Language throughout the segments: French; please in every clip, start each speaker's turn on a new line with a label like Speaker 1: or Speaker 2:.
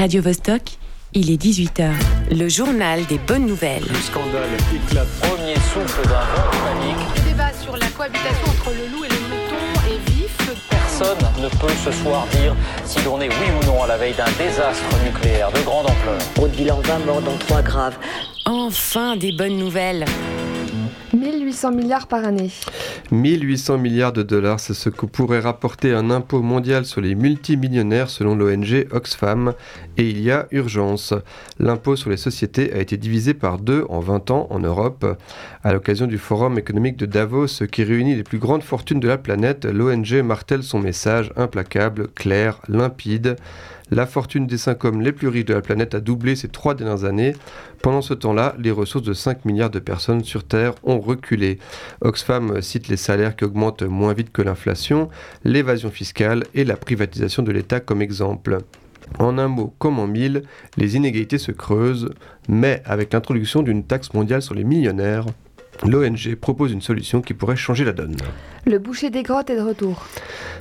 Speaker 1: Radio Vostok, il est 18h. Le journal des bonnes nouvelles.
Speaker 2: Le scandale éclate.
Speaker 3: Premier souffle d'un vent de panique.
Speaker 4: Le débat sur la cohabitation entre le loup et le mouton est vif.
Speaker 3: Personne ne peut ce soir dire si l'on est oui ou non à la veille d'un désastre nucléaire de grande ampleur.
Speaker 5: Route bilan 20 morts dont 3 graves.
Speaker 1: Enfin des bonnes nouvelles.
Speaker 6: 1800 milliards par année.
Speaker 7: 1800 milliards de dollars, c'est ce que pourrait rapporter un impôt mondial sur les multimillionnaires selon l'ONG Oxfam. Et il y a urgence. L'impôt sur les sociétés a été divisé par deux en 20 ans en Europe. À l'occasion du Forum économique de Davos qui réunit les plus grandes fortunes de la planète, l'ONG martèle son message implacable, clair, limpide. La fortune des cinq hommes les plus riches de la planète a doublé ces trois dernières années. Pendant ce temps-là, les ressources de 5 milliards de personnes sur Terre ont reculé. Oxfam cite les salaires qui augmentent moins vite que l'inflation, l'évasion fiscale et la privatisation de l'État comme exemple. En un mot comme en mille, les inégalités se creusent, mais avec l'introduction d'une taxe mondiale sur les millionnaires, l'ONG propose une solution qui pourrait changer la donne.
Speaker 6: Le boucher des grottes est de retour.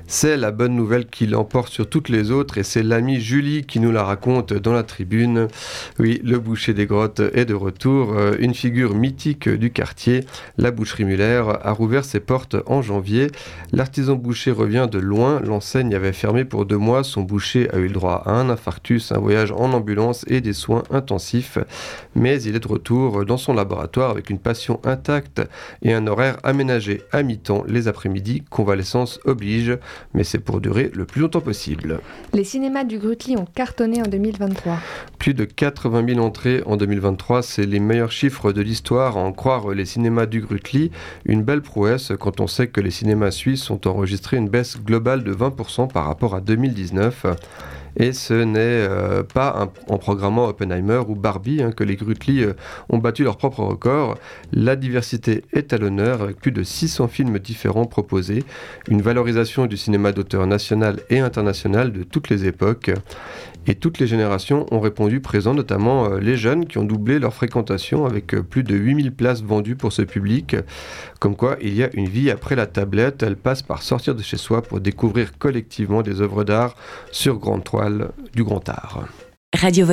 Speaker 7: C'est la bonne nouvelle qui l'emporte sur toutes les autres et c'est l'amie Julie qui nous la raconte dans la tribune. Oui, le boucher des grottes est de retour. Euh, une figure mythique du quartier, la boucherie Muller, a rouvert ses portes en janvier. L'artisan boucher revient de loin. L'enseigne avait fermé pour deux mois. Son boucher a eu le droit à un infarctus, un voyage en ambulance et des soins intensifs. Mais il est de retour dans son laboratoire avec une passion et un horaire aménagé à mi-temps les après-midi. Convalescence oblige mais c'est pour durer le plus longtemps possible.
Speaker 6: Les cinémas du Grutli ont cartonné en 2023.
Speaker 7: Plus de 80 000 entrées en 2023, c'est les meilleurs chiffres de l'histoire à en croire les cinémas du Grutli. Une belle prouesse quand on sait que les cinémas suisses ont enregistré une baisse globale de 20% par rapport à 2019. Et ce n'est euh, pas en programmant Oppenheimer ou Barbie hein, que les Grutli euh, ont battu leur propre record. La diversité est à l'honneur avec plus de 600 films différents proposés, une valorisation du cinéma d'auteur national et international de toutes les époques. Et toutes les générations ont répondu présent, notamment euh, les jeunes qui ont doublé leur fréquentation avec plus de 8000 places vendues pour ce public. Comme quoi, il y a une vie après la tablette, elle passe par sortir de chez soi pour découvrir collectivement des œuvres d'art sur grande toile du grand art.
Speaker 1: Radio